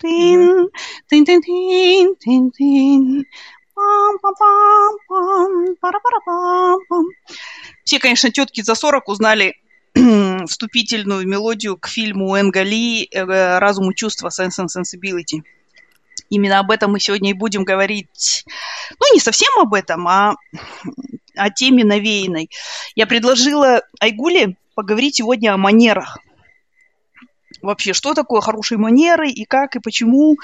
Тин, тин, тин, тин, тин, тин. Пам, пам, пам, пам, пара, пара, пам, пам. Все, конечно, тетки за 40 узнали вступительную мелодию к фильму Энгали э, «Разум и чувства» Sense and Sensibility. Именно об этом мы сегодня и будем говорить. Ну, не совсем об этом, а о теме навеянной. Я предложила Айгуле поговорить сегодня о манерах. Вообще, что такое хорошие манеры и как и почему,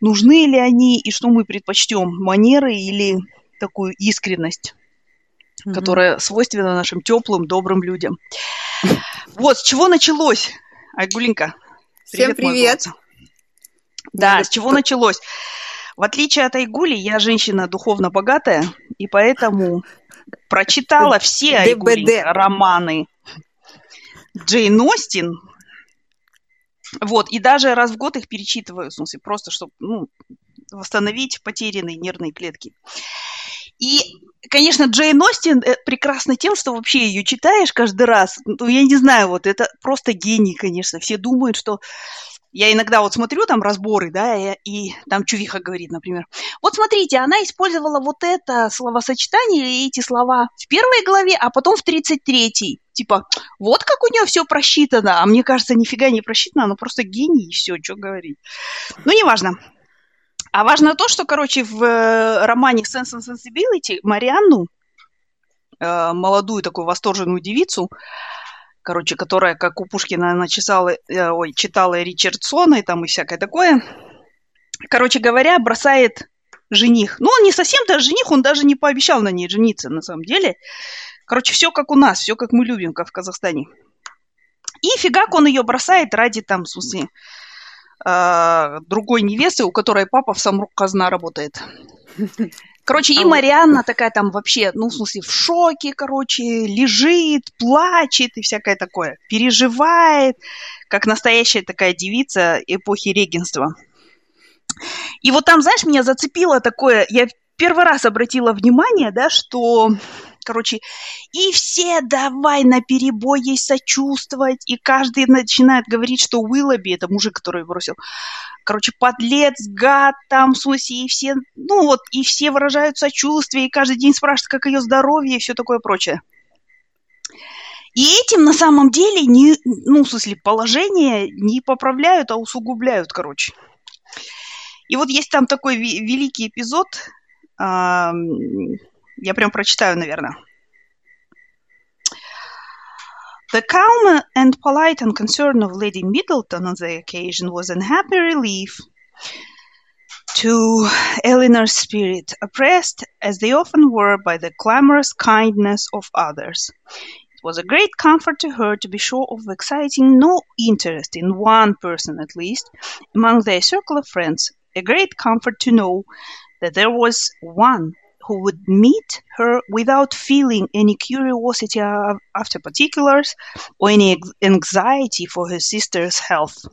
нужны ли они и что мы предпочтем, манеры или такую искренность, mm-hmm. которая свойственна нашим теплым, добрым людям. Вот, с чего началось, Айгулинка? Всем привет. привет. Да, с чего началось? В отличие от Айгули, я женщина духовно богатая, и поэтому прочитала все Айгули романы Джейн Остин. Вот, и даже раз в год их перечитываю, в смысле, просто чтобы ну, восстановить потерянные нервные клетки. И, конечно, Джейн Остин э, прекрасна тем, что вообще ее читаешь каждый раз. Ну, я не знаю, вот это просто гений, конечно. Все думают, что я иногда вот смотрю там разборы, да, и, и там Чувиха говорит, например, вот смотрите, она использовала вот это словосочетание или эти слова в первой главе, а потом в 33-й. Типа, вот как у нее все просчитано, а мне кажется, нифига не просчитано, она просто гений, и все, что говорить. Ну, неважно. А важно то, что, короче, в э, романе Sense and Sensibility Марианну, э, молодую такую восторженную девицу, короче, которая, как у Пушкина, она читала, э, ой, читала Ричардсона и там и всякое такое. Короче говоря, бросает жених. Ну, он не совсем даже жених, он даже не пообещал на ней жениться, на самом деле. Короче, все как у нас, все как мы любим, как в Казахстане. И фигак он ее бросает ради там, в смысле, э, другой невесты, у которой папа в Самрук казна работает. Короче, и Марианна такая там вообще, ну, в смысле, в шоке, короче, лежит, плачет и всякое такое. Переживает, как настоящая такая девица эпохи регенства. И вот там, знаешь, меня зацепило такое, я первый раз обратила внимание, да, что короче, и все давай на перебой ей сочувствовать, и каждый начинает говорить, что Уиллоби, это мужик, который бросил, короче, подлец, гад там, в и все, ну вот, и все выражают сочувствие, и каждый день спрашивают, как ее здоровье и все такое прочее. И этим на самом деле, не, ну, в смысле, положение не поправляют, а усугубляют, короче. И вот есть там такой великий эпизод, я прям прочитаю, наверное. The calm and polite unconcern of Lady Middleton on the occasion was an happy relief to Eleanor's spirit, oppressed as they often were by the clamorous kindness of others. It was a great comfort to her to be sure of exciting no interest in one person at least among their circle of friends, a great comfort to know that there was one who would meet her without feeling any curiosity after particulars or any anxiety for her sister's health.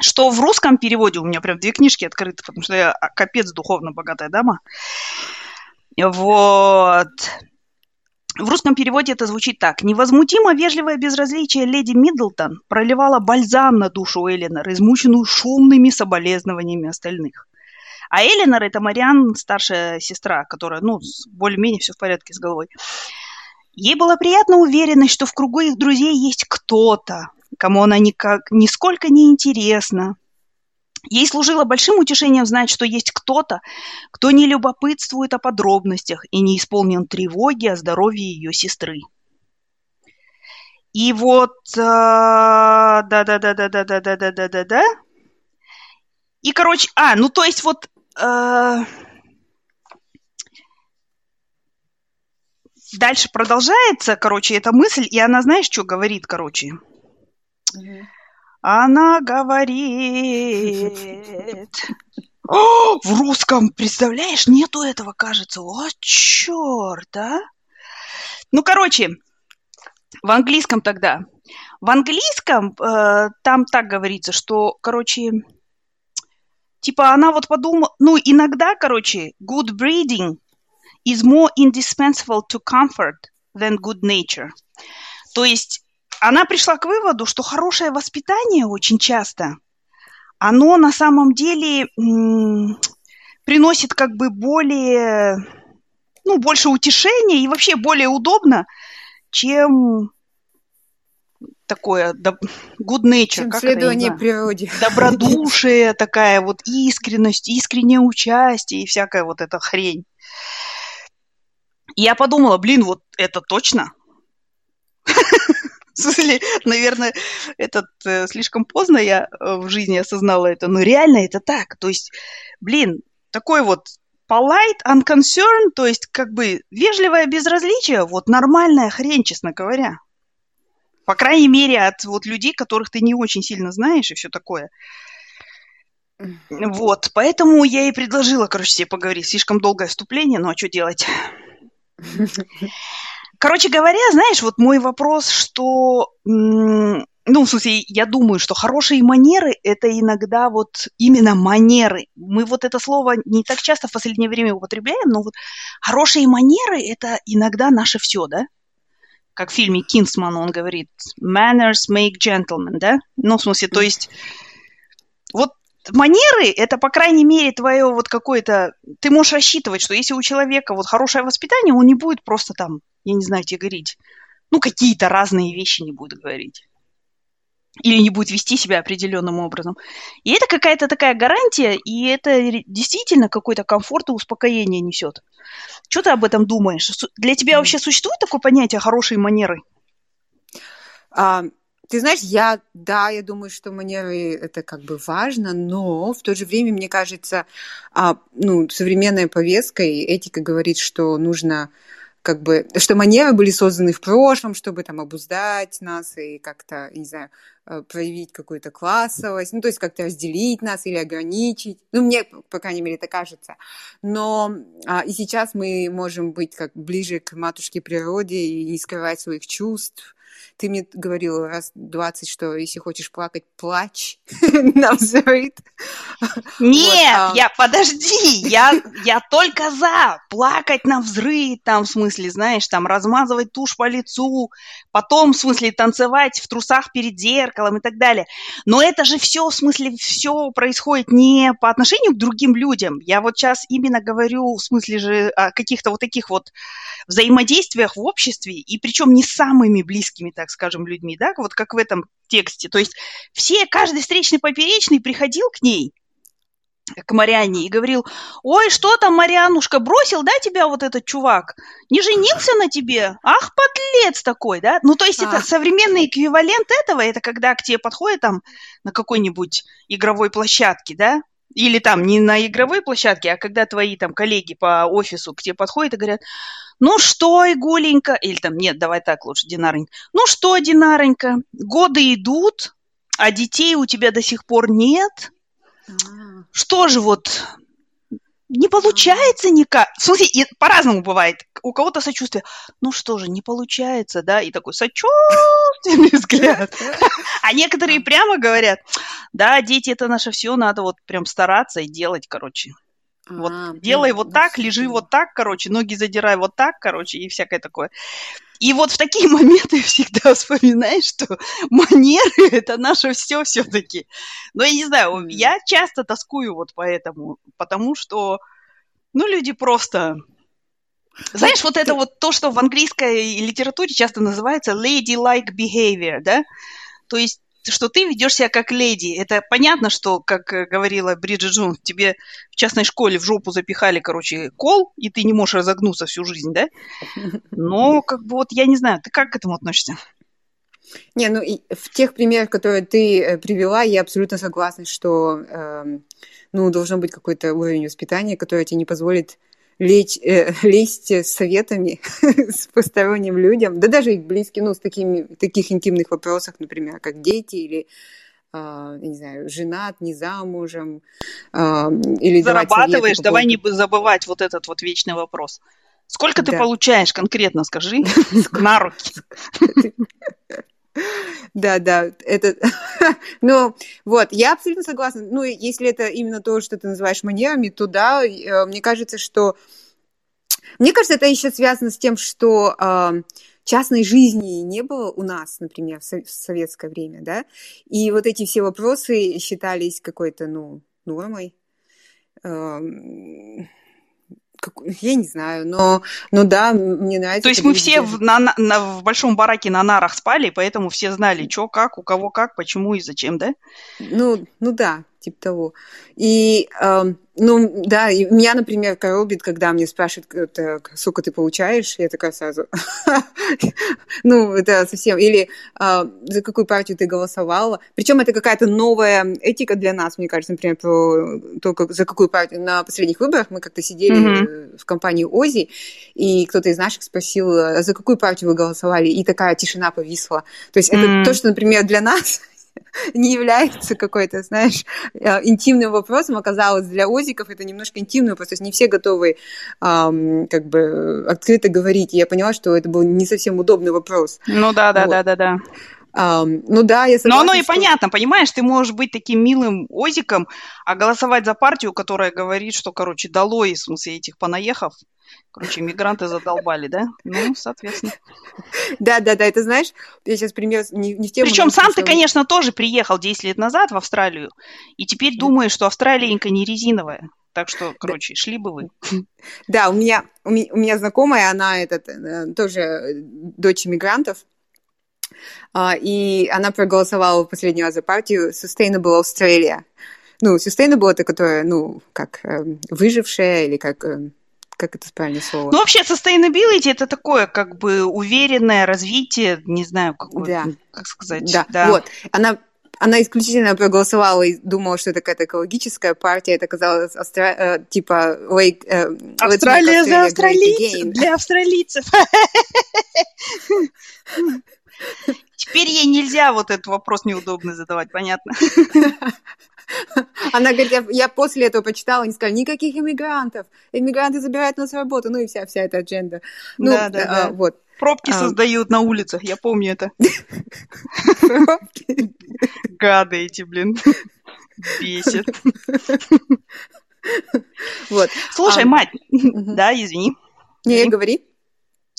Что в русском переводе у меня прям две книжки открыты, потому что я капец духовно богатая дама. Вот. В русском переводе это звучит так. Невозмутимо вежливое безразличие леди Миддлтон проливало бальзам на душу Эленор, измученную шумными соболезнованиями остальных. А Эленор – это Мариан, старшая сестра, которая, ну, более-менее все в порядке с головой. Ей была приятна уверенность, что в кругу их друзей есть кто-то, кому она никак, нисколько не интересна. Ей служило большим утешением знать, что есть кто-то, кто не любопытствует о подробностях и не исполнен тревоги о здоровье ее сестры. И вот, да-да-да-да-да-да-да-да-да-да. И, короче, а, ну то есть вот Э, дальше продолжается, короче, эта мысль, и она, знаешь, что говорит, короче? Она говорит... О, в русском, представляешь, нету этого, кажется. О, черт, а? Ну, короче, в английском тогда. В английском э, там так говорится, что, короче, Типа она вот подумала, ну, иногда, короче, good breeding is more indispensable to comfort than good nature. То есть она пришла к выводу, что хорошее воспитание очень часто, оно на самом деле приносит как бы более, ну, больше утешения и вообще более удобно, чем такое good nature. Чем как следование это, природе. Добродушие, такая вот искренность, искреннее участие и всякая вот эта хрень. я подумала, блин, вот это точно. В смысле, наверное, этот э, слишком поздно я э, в жизни осознала это, но реально это так. То есть, блин, такой вот polite, unconcerned, то есть как бы вежливое безразличие, вот нормальная хрень, честно говоря. По крайней мере, от вот людей, которых ты не очень сильно знаешь и все такое. Вот, поэтому я и предложила, короче, себе поговорить. Слишком долгое вступление, но ну, а что делать? Короче говоря, знаешь, вот мой вопрос, что, ну, в смысле, я думаю, что хорошие манеры – это иногда вот именно манеры. Мы вот это слово не так часто в последнее время употребляем, но вот хорошие манеры – это иногда наше все, да? Как в фильме Кинсман он говорит, manners make gentlemen, да? Ну, в смысле, то есть, вот манеры, это, по крайней мере, твое вот какое-то... Ты можешь рассчитывать, что если у человека вот хорошее воспитание, он не будет просто там, я не знаю, тебе говорить, ну, какие-то разные вещи не будет говорить. Или не будет вести себя определенным образом. И это какая-то такая гарантия, и это действительно какой-то комфорт и успокоение несет. Что ты об этом думаешь? Для тебя вообще существует такое понятие хорошей манеры? А, ты знаешь, я, да, я думаю, что манеры это как бы важно, но в то же время, мне кажется, а, ну, современная повестка и этика говорит, что нужно как бы, что манеры были созданы в прошлом, чтобы там обуздать нас и как-то, не знаю, э, проявить какую-то классовость, ну, то есть как-то разделить нас или ограничить. Ну, мне, по крайней мере, это кажется. Но а, и сейчас мы можем быть как ближе к матушке природе и не скрывать своих чувств, ты мне говорила раз двадцать, что если хочешь плакать, плачь на взрыв. Нет, вот, а... я, подожди, я, я только за плакать на взрыв, там, в смысле, знаешь, там, размазывать тушь по лицу, потом, в смысле, танцевать в трусах перед зеркалом и так далее. Но это же все, в смысле, все происходит не по отношению к другим людям. Я вот сейчас именно говорю, в смысле же, о каких-то вот таких вот взаимодействиях в обществе, и причем не самыми близкими, так скажем, людьми, да, вот как в этом тексте. То есть все, каждый встречный поперечный приходил к ней, к Марианне и говорил, ой, что там, Марианушка, бросил, да, тебя вот этот чувак? Не женился на тебе? Ах, подлец такой, да? Ну, то есть а. это современный эквивалент этого, это когда к тебе подходит там на какой-нибудь игровой площадке, да, или там не на игровой площадке, а когда твои там коллеги по офису к тебе подходят и говорят, ну что, Игуленька, или там, нет, давай так лучше, Динаренька, ну что, Динаренька, годы идут, а детей у тебя до сих пор нет, а. что же вот, не получается никак. Слушай, по-разному бывает. У кого-то сочувствие. Ну что же, не получается, да? И такой сочувственный взгляд. А некоторые прямо говорят, да, дети это наше все, надо вот прям стараться и делать, короче. Вот а, делай вот так, лежи вот так, короче, ноги задирай вот так, короче, и всякое такое. И вот в такие моменты всегда вспоминаешь, что манеры – это наше все все-таки. Но я не знаю, я часто тоскую вот поэтому, потому что, ну, люди просто знаешь, вот это вот то, что в английской литературе часто называется lady-like behavior, да? То есть что ты ведешь себя как леди. Это понятно, что, как э, говорила Бриджит Джон, тебе в частной школе в жопу запихали, короче, кол, и ты не можешь разогнуться всю жизнь, да? Но, как бы, вот я не знаю, ты как к этому относишься? Не, ну, в тех примерах, которые ты э, привела, я абсолютно согласна, что, э, ну, должен быть какой-то уровень воспитания, который тебе не позволит лечь, э, лезть с советами с посторонним людям, да даже и близким, ну, с такими, таких интимных вопросах, например, как дети или Uh, не знаю, женат, не замужем, uh, или Зарабатываешь, давай не забывать вот этот вот вечный вопрос. Сколько да. ты получаешь конкретно, скажи, на руки? Да, да, это... ну, вот, я абсолютно согласна. Ну, если это именно то, что ты называешь манерами, то да, э, мне кажется, что... Мне кажется, это еще связано с тем, что э, частной жизни не было у нас, например, в советское время, да, и вот эти все вопросы считались какой-то, ну, нормой. Эм, я не знаю, но, но да, мне нравится. То есть мы все в, на, на, в большом бараке на нарах спали, поэтому все знали, что, как, у кого как, почему и зачем, да? Ну, ну да, типа того. И, э, ну, да, и меня, например, коробит, когда мне спрашивают, сколько ты получаешь, я такая сразу, ну, это совсем, или э, за какую партию ты голосовала. Причем это какая-то новая этика для нас, мне кажется, например, про то, как, за какую партию. На последних выборах мы как-то сидели mm-hmm. в компании ОЗИ, и кто-то из наших спросил, за какую партию вы голосовали, и такая тишина повисла. То есть mm-hmm. это то, что, например, для нас не является какой-то, знаешь, э, интимным вопросом, оказалось для озиков это немножко интимный вопрос, то есть не все готовы эм, как бы открыто говорить. И я поняла, что это был не совсем удобный вопрос. Ну да, да, вот. да, да, да. Um, ну да, я согласна, Но оно и что... понятно, понимаешь, ты можешь быть таким милым озиком, а голосовать за партию, которая говорит, что, короче, долой, в смысле, этих понаехав, короче, мигранты задолбали, да? Ну, соответственно. Да, да, да, это знаешь, я сейчас пример не, не в тему... Причем сам ты, конечно, тоже приехал 10 лет назад в Австралию, и теперь думаешь, что Австралиенька не резиновая. Так что, короче, шли бы вы. Да, у меня, у меня, у меня знакомая, она этот, э, тоже дочь иммигрантов, а, и она проголосовала в последний раз за партию Sustainable Australia. Ну, Sustainable это которая, ну, как эм, выжившая или как как это правильное слово? Ну, вообще, sustainability это такое, как бы, уверенное развитие, не знаю, как, да. как сказать. Да. да, вот. Она она исключительно проголосовала и думала, что это какая-то экологическая партия. Это казалось Австра... э, типа Lake, э, Австралия за австралийцев, для австралийцев. Теперь ей нельзя вот этот вопрос неудобный задавать, понятно? Она говорит, я, я после этого почитала, они сказали, никаких иммигрантов, иммигранты забирают нас работу, ну и вся, вся эта адженда. Ну, да, да, а, да. Вот. Пробки а... создают на улицах, я помню это. Пробки? Гады эти, блин. Бесит. Вот. Слушай, а... мать, да, извини. Не, говори.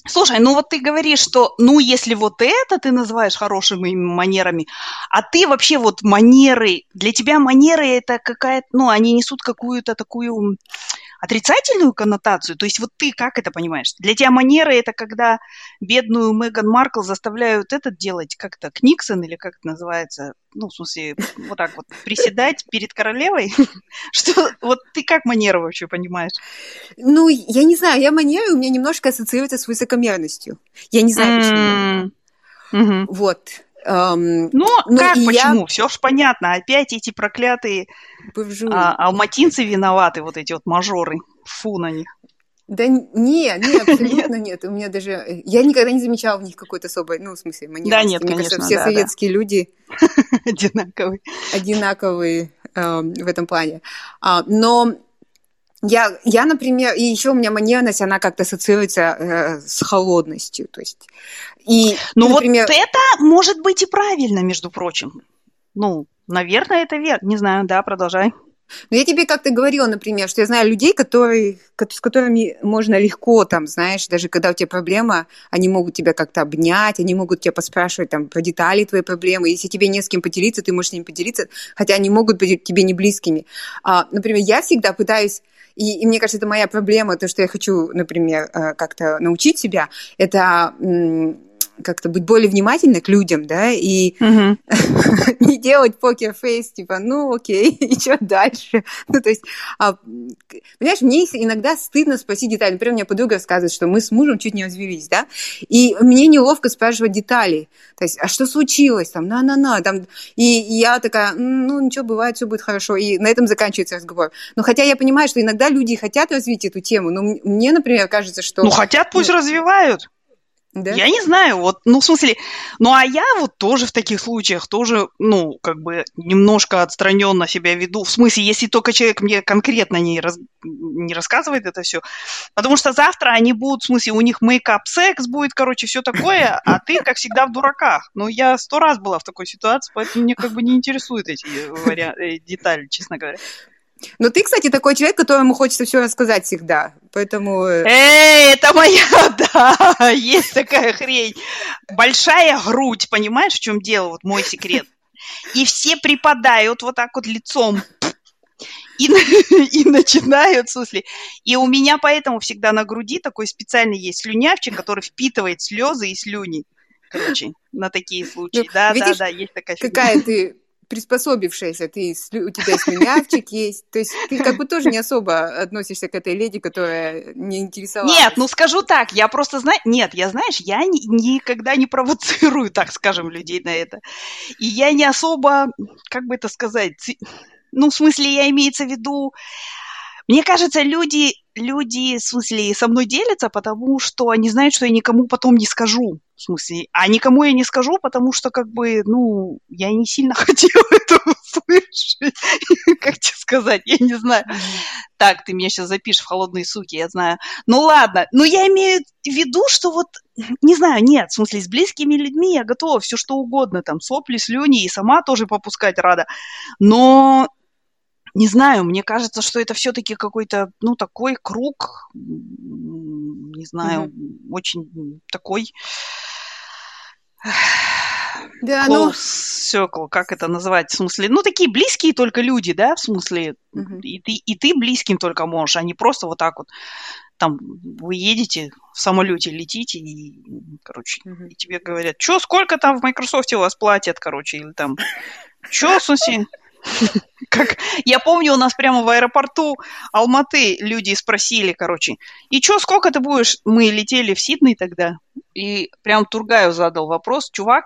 Слушай, ну вот ты говоришь, что, ну, если вот это ты называешь хорошими манерами, а ты вообще вот манеры, для тебя манеры это какая-то, ну, они несут какую-то такую отрицательную коннотацию? То есть вот ты как это понимаешь? Для тебя манеры это когда бедную Меган Маркл заставляют этот делать как-то, Книксон или как это называется? Ну, в смысле, вот так вот приседать перед королевой? Что, вот ты как манеры вообще понимаешь? Ну, я не знаю, я манеры у меня немножко ассоциируются с высокомерностью. Я не знаю, почему. Mm-hmm. Вот. Эм, ну, ну как, почему? Я... Все ж понятно. Опять эти проклятые а, алматинцы виноваты, вот эти вот мажоры. Фу на них. Да не, не, абсолютно нет. У меня даже... Я никогда не замечала в них какой-то особой, ну, в смысле, манерности. Да, нет, Мне конечно, кажется, все да, советские да. люди... Одинаковые. Одинаковые э, в этом плане. А, но я, я, например, и еще у меня манерность, она как-то ассоциируется э, с холодностью, то есть. И, ну например... вот это может быть и правильно, между прочим. Ну, наверное, это верно. Не знаю, да, продолжай. Но я тебе как-то говорила, например, что я знаю людей, которые, с которыми можно легко, там, знаешь, даже когда у тебя проблема, они могут тебя как-то обнять, они могут тебя поспрашивать там про детали твоей проблемы. Если тебе не с кем поделиться, ты можешь с ними поделиться, хотя они могут быть тебе не близкими. А, например, я всегда пытаюсь и, и мне кажется, это моя проблема, то, что я хочу, например, э, как-то научить себя, это как-то быть более внимательной к людям, да, и uh-huh. не делать покер-фейс, типа, ну, окей, и что дальше? Ну, то есть, а, понимаешь, мне иногда стыдно спросить детали. Например, у меня подруга рассказывает, что мы с мужем чуть не развелись, да, и мне неловко спрашивать детали. То есть, а что случилось? Там, на-на-на, там, и, и я такая, ну, ничего, бывает, все будет хорошо, и на этом заканчивается разговор. Но хотя я понимаю, что иногда люди хотят развить эту тему, но мне, например, кажется, что... Ну, хотят, пусть ну, развивают. Да? Я не знаю, вот, ну, в смысле, ну, а я вот тоже в таких случаях тоже, ну, как бы немножко отстраненно себя веду. В смысле, если только человек мне конкретно не, раз, не рассказывает это все. Потому что завтра они будут, в смысле, у них мейкап, секс будет, короче, все такое, а ты, как всегда, в дураках. Ну, я сто раз была в такой ситуации, поэтому мне как бы не интересуют эти вариа- э, детали, честно говоря. Но ты, кстати, такой человек, которому хочется все рассказать всегда, поэтому... Э, Эй, это моя, да, есть такая хрень. Большая грудь, понимаешь, в чем дело, вот мой секрет. И все припадают вот так вот лицом и, и начинают, в смысле, и у меня поэтому всегда на груди такой специальный есть слюнявчик, который впитывает слезы и слюни. Короче, на такие случаи. Ну, да, видишь, да, да, есть такая Какая ты приспособившаяся, ты, у тебя слюнявчик есть, то есть ты как бы тоже не особо относишься к этой леди, которая не интересовалась. Нет, ну скажу так, я просто знаю, нет, я знаешь, я ни, никогда не провоцирую, так скажем, людей на это, и я не особо, как бы это сказать, ну, в смысле, я имеется в виду, мне кажется, люди, люди, в смысле, со мной делятся, потому что они знают, что я никому потом не скажу. В смысле, а никому я не скажу, потому что, как бы, ну, я не сильно хотела это услышать. Как тебе сказать, я не знаю. Так, ты меня сейчас запишешь в холодные суки, я знаю. Ну ладно, но я имею в виду, что вот, не знаю, нет, в смысле, с близкими людьми я готова все что угодно, там, сопли, слюни, и сама тоже попускать рада. Но не знаю, мне кажется, что это все-таки какой-то, ну, такой круг, не знаю, mm-hmm. очень такой да, ну... circle, как это называть, в смысле, ну, такие близкие только люди, да, в смысле, mm-hmm. и, ты, и ты близким только можешь, а не просто вот так вот, там, вы едете в самолете, летите, и, короче, mm-hmm. и тебе говорят, что, сколько там в Microsoft у вас платят, короче, или там, что, смысле, как я помню, у нас прямо в аэропорту Алматы люди спросили, короче, и чё, сколько ты будешь? Мы летели в Сидней тогда, и прям Тургаю задал вопрос, чувак,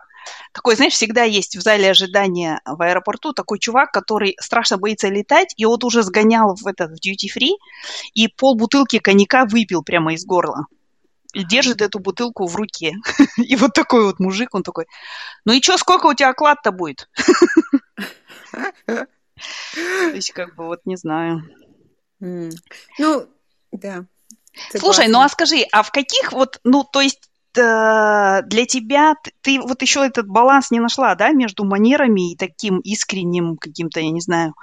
такой, знаешь, всегда есть в зале ожидания в аэропорту такой чувак, который страшно боится летать, и вот уже сгонял в этот в duty free и пол бутылки коньяка выпил прямо из горла. И держит эту бутылку в руке. И вот такой вот мужик, он такой, ну и чё, сколько у тебя оклад-то будет? То есть, как бы, вот не знаю. Ну, да. Слушай, ну а скажи, а в каких вот, ну, то есть э, для тебя ты вот еще этот баланс не нашла, да, между манерами и таким искренним каким-то, я не знаю,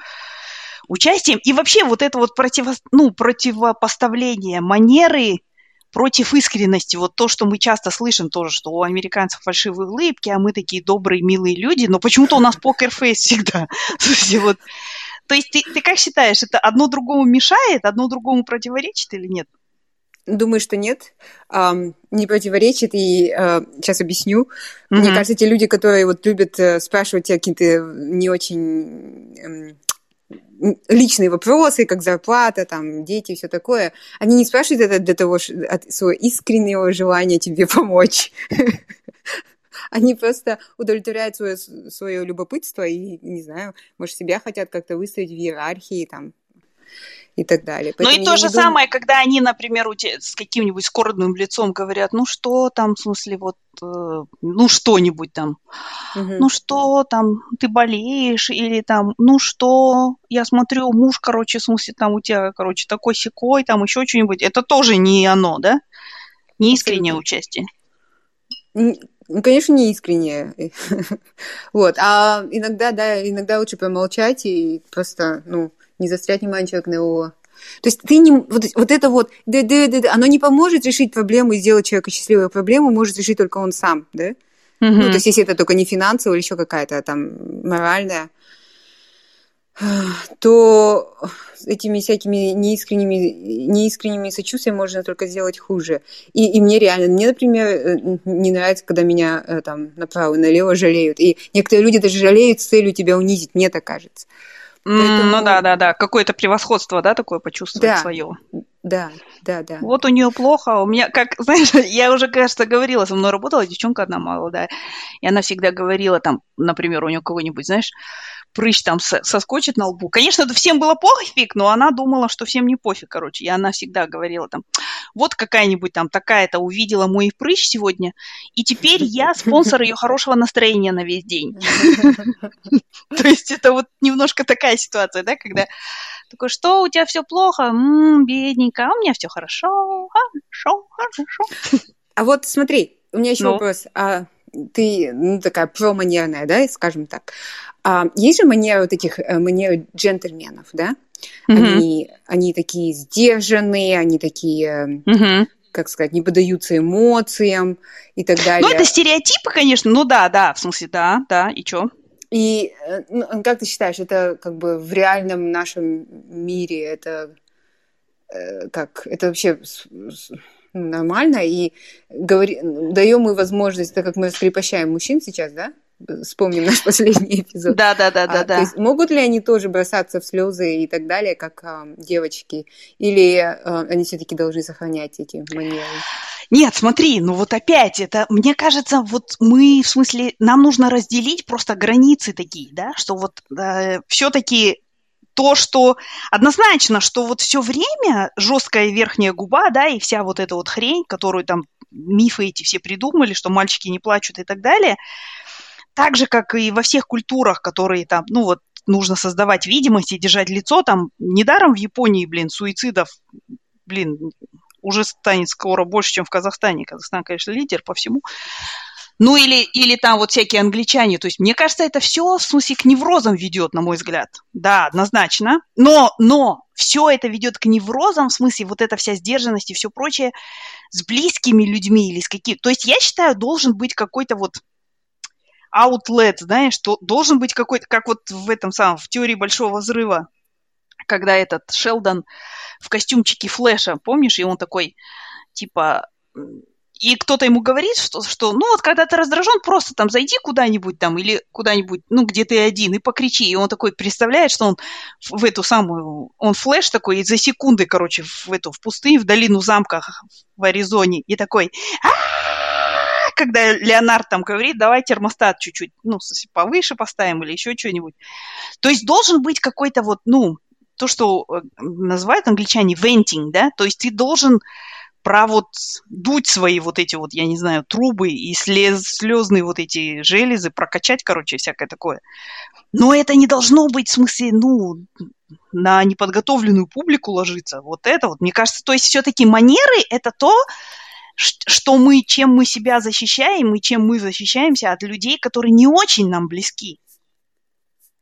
участием. И вообще вот это вот противо, ну, противопоставление манеры против искренности. Вот то, что мы часто слышим тоже, что у американцев фальшивые улыбки, а мы такие добрые, милые люди, но почему-то у нас покерфейс всегда. вот. То есть ты, ты как считаешь, это одно другому мешает, одно другому противоречит или нет? Думаю, что нет, не противоречит, и сейчас объясню. Mm-hmm. Мне кажется, те люди, которые вот любят uh, спрашивать тебя какие-то не очень личные вопросы, как зарплата, там, дети все такое, они не спрашивают это для того, от своего искреннего желания тебе помочь. Они просто удовлетворяют свое, свое любопытство и, не знаю, может, себя хотят как-то выставить в иерархии, там, и так далее. Поэтому ну и то же думаю... самое, когда они, например, у тебя с каким-нибудь скорбным лицом говорят, ну что там, в смысле, вот, э, ну что-нибудь там, угу. ну что там, ты болеешь, или там, ну что, я смотрю, муж, короче, в смысле, там у тебя, короче, такой секой, там еще что-нибудь, это тоже не оно, да? Не искреннее участие. Ну, конечно, не искреннее. вот. А иногда, да, иногда лучше помолчать и просто, ну, не застрять внимание человека на его то есть ты не... Вот, вот это вот, да, да, да, да, оно не поможет решить проблему и сделать человека счастливой. Проблему может решить только он сам, да? Mm-hmm. Ну, то есть если это только не финансовая или еще какая-то там моральная, то этими всякими неискренними, неискренними сочувствиями можно только сделать хуже. И, и мне реально, мне, например, э, не нравится, когда меня э, там направо и налево жалеют. И некоторые люди даже жалеют с целью тебя унизить, мне так кажется. Поэтому... Ну да, да, да. Какое-то превосходство, да, такое почувствовать да. свое. Да, да, да. Вот у нее плохо, а у меня, как, знаешь, я уже, кажется, говорила, со мной работала девчонка одна молодая, и она всегда говорила там, например, у нее кого-нибудь, знаешь, прыщ там соскочит на лбу. Конечно, всем было пофиг, но она думала, что всем не пофиг, короче. И она всегда говорила там, вот какая-нибудь там такая-то увидела мой прыщ сегодня, и теперь я спонсор ее хорошего настроения на весь день. То есть это вот немножко такая ситуация, да, когда такой, что у тебя все плохо? бедненько, а у меня все хорошо, хорошо, хорошо. А вот смотри, у меня еще вопрос. А ты ну, такая проманерная, да, скажем так. А, есть же манеры вот этих э, манеры джентльменов, да? Mm-hmm. Они, они такие сдержанные, они такие, mm-hmm. как сказать, не поддаются эмоциям и так далее. Ну, это стереотипы, конечно, ну да, да, в смысле, да, да, и чё? И э, ну, как ты считаешь, это как бы в реальном нашем мире это э, как это вообще нормально и говори, даем мы возможность, так как мы раскрепощаем мужчин сейчас, да? Вспомним наш последний эпизод. Да, да, да, да, а, да. могут ли они тоже бросаться в слезы и так далее, как а, девочки, или а, они все-таки должны сохранять эти манеры? Нет, смотри, ну вот опять это, мне кажется, вот мы, в смысле, нам нужно разделить просто границы такие, да, что вот э, все-таки то, что однозначно, что вот все время жесткая верхняя губа, да, и вся вот эта вот хрень, которую там мифы эти все придумали, что мальчики не плачут и так далее, так же, как и во всех культурах, которые там, ну вот, нужно создавать видимость и держать лицо, там, недаром в Японии, блин, суицидов, блин, уже станет скоро больше, чем в Казахстане. Казахстан, конечно, лидер по всему. Ну или, или там вот всякие англичане. То есть мне кажется, это все в смысле к неврозам ведет, на мой взгляд. Да, однозначно. Но, но все это ведет к неврозам, в смысле вот эта вся сдержанность и все прочее с близкими людьми или с какими... То есть я считаю, должен быть какой-то вот outlet, знаешь, что должен быть какой-то, как вот в этом самом, в теории большого взрыва, когда этот Шелдон в костюмчике Флэша, помнишь, и он такой, типа, и кто-то ему говорит, что, что ну вот когда ты раздражен, просто там зайди куда-нибудь там или куда-нибудь, ну где ты один, и покричи. И он такой представляет, что он в эту самую, он флеш такой, и за секунды, короче, в эту, в пустыню, в долину замка в Аризоне, и такой, когда Леонард там говорит, давай термостат чуть-чуть, ну, повыше поставим или еще что-нибудь. То есть должен быть какой-то вот, ну, то, что называют англичане venting, да, то есть ты должен про вот дуть свои вот эти вот, я не знаю, трубы и слез, слезные вот эти железы, прокачать, короче, всякое такое. Но это не должно быть, в смысле, ну, на неподготовленную публику ложиться. Вот это вот, мне кажется, то есть все-таки манеры – это то, что мы, чем мы себя защищаем и чем мы защищаемся от людей, которые не очень нам близки.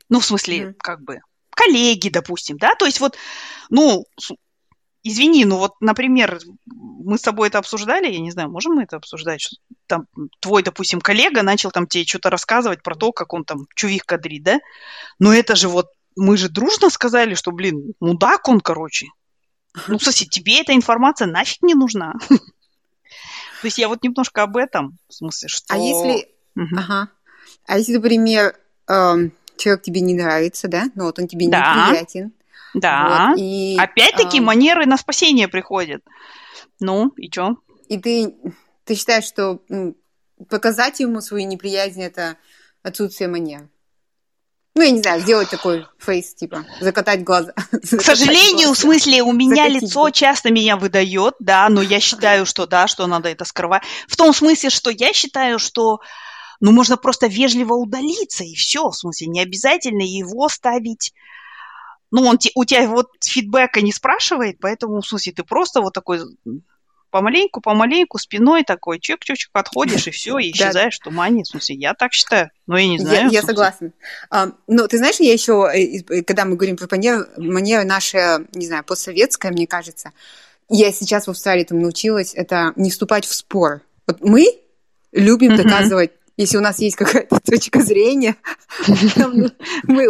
Ну, в смысле, mm-hmm. как бы, коллеги, допустим, да, то есть вот, ну, извини, ну вот, например, мы с тобой это обсуждали, я не знаю, можем мы это обсуждать, что там твой, допустим, коллега начал там тебе что-то рассказывать про то, как он там чувих кадрит, да, но это же вот, мы же дружно сказали, что, блин, мудак он, короче. Ну, кстати, тебе эта информация нафиг не нужна. То есть я вот немножко об этом, в смысле, что... А если... Ага. А если, например, эм, человек тебе не нравится, да, ну вот он тебе неприятен. Да. Вот, и, Опять-таки а... манеры на спасение приходят. Ну, и что? И ты, ты считаешь, что показать ему свою неприязнь – это отсутствие манер? Ну, я не знаю, сделать такой фейс, типа, закатать глаза. К сожалению, глаза. в смысле, у меня Закатить лицо часто меня выдает, да, но я считаю, что да, что надо это скрывать. В том смысле, что я считаю, что ну, можно просто вежливо удалиться, и все. В смысле, не обязательно его ставить... Ну, он у тебя вот фидбэка не спрашивает, поэтому, в смысле, ты просто вот такой помаленьку, помаленьку, спиной такой, чек-чек, отходишь, и все, и исчезаешь в тумане. В смысле, я так считаю. Но я не знаю. Я, я согласна. А, ну, ты знаешь, я еще, э, когда мы говорим про манеру, наша, не знаю, постсоветская, мне кажется, я сейчас в Австралии там научилась, это не вступать в спор. Вот мы любим доказывать если у нас есть какая-то точка зрения.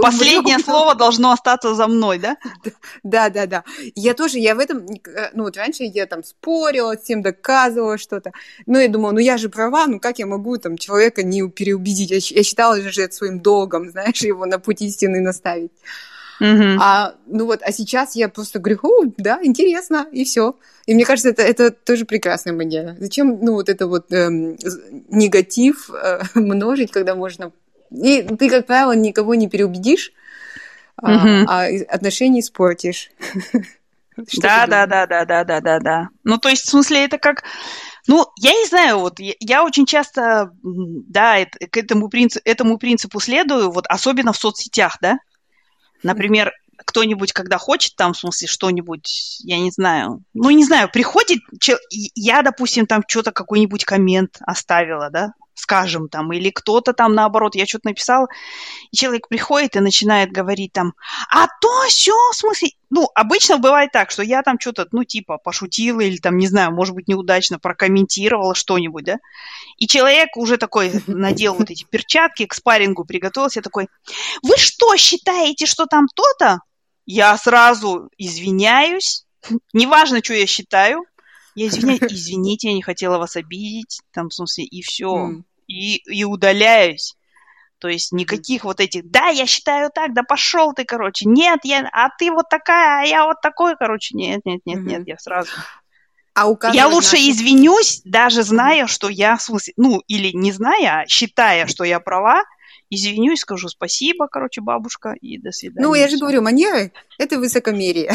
Последнее слово должно остаться за мной, да? Да, да, да. Я тоже, я в этом, э, ну вот раньше я там спорила, всем доказывала что-то. Но я думала, ну я же права, ну как я могу там человека не переубедить? Я, я считала же это своим долгом, знаешь, его на путь истины наставить. Угу. А, ну вот, а сейчас я просто говорю, О, да, интересно, и все. И мне кажется, это, это тоже прекрасная манера. Зачем, ну, вот это вот эм, негатив э, множить, когда можно... И ты, как правило, никого не переубедишь, угу. а, а отношения испортишь. Да, да, да, да, да, да, да, да. Ну, то есть, в смысле, это как... Ну, я не знаю, вот я, я очень часто, да, это, к этому, принципу, этому принципу следую, вот особенно в соцсетях, да, Например, кто-нибудь, когда хочет там, в смысле, что-нибудь, я не знаю, ну, не знаю, приходит, я, допустим, там что-то, какой-нибудь коммент оставила, да, скажем, там, или кто-то там, наоборот, я что-то написала, и человек приходит и начинает говорить там, а то все, в смысле, ну, обычно бывает так, что я там что-то, ну, типа, пошутила или там, не знаю, может быть, неудачно прокомментировала что-нибудь, да, и человек уже такой надел вот эти перчатки к спаррингу, приготовился, такой, вы что, считаете, что там то-то? Я сразу извиняюсь, неважно, что я считаю, я извиняюсь, извините, я не хотела вас обидеть, там, в смысле, и все, mm. и, и удаляюсь. То есть никаких вот этих, да, я считаю так, да пошел ты, короче, нет, я, а ты вот такая, а я вот такой, короче, нет, нет, нет, нет, я сразу. А у я лучше наших... извинюсь, даже зная, что я, в смысле, ну, или не зная, а считая, что я права, извинюсь, скажу спасибо, короче, бабушка, и до свидания. Ну, я же говорю, манеры – это высокомерие.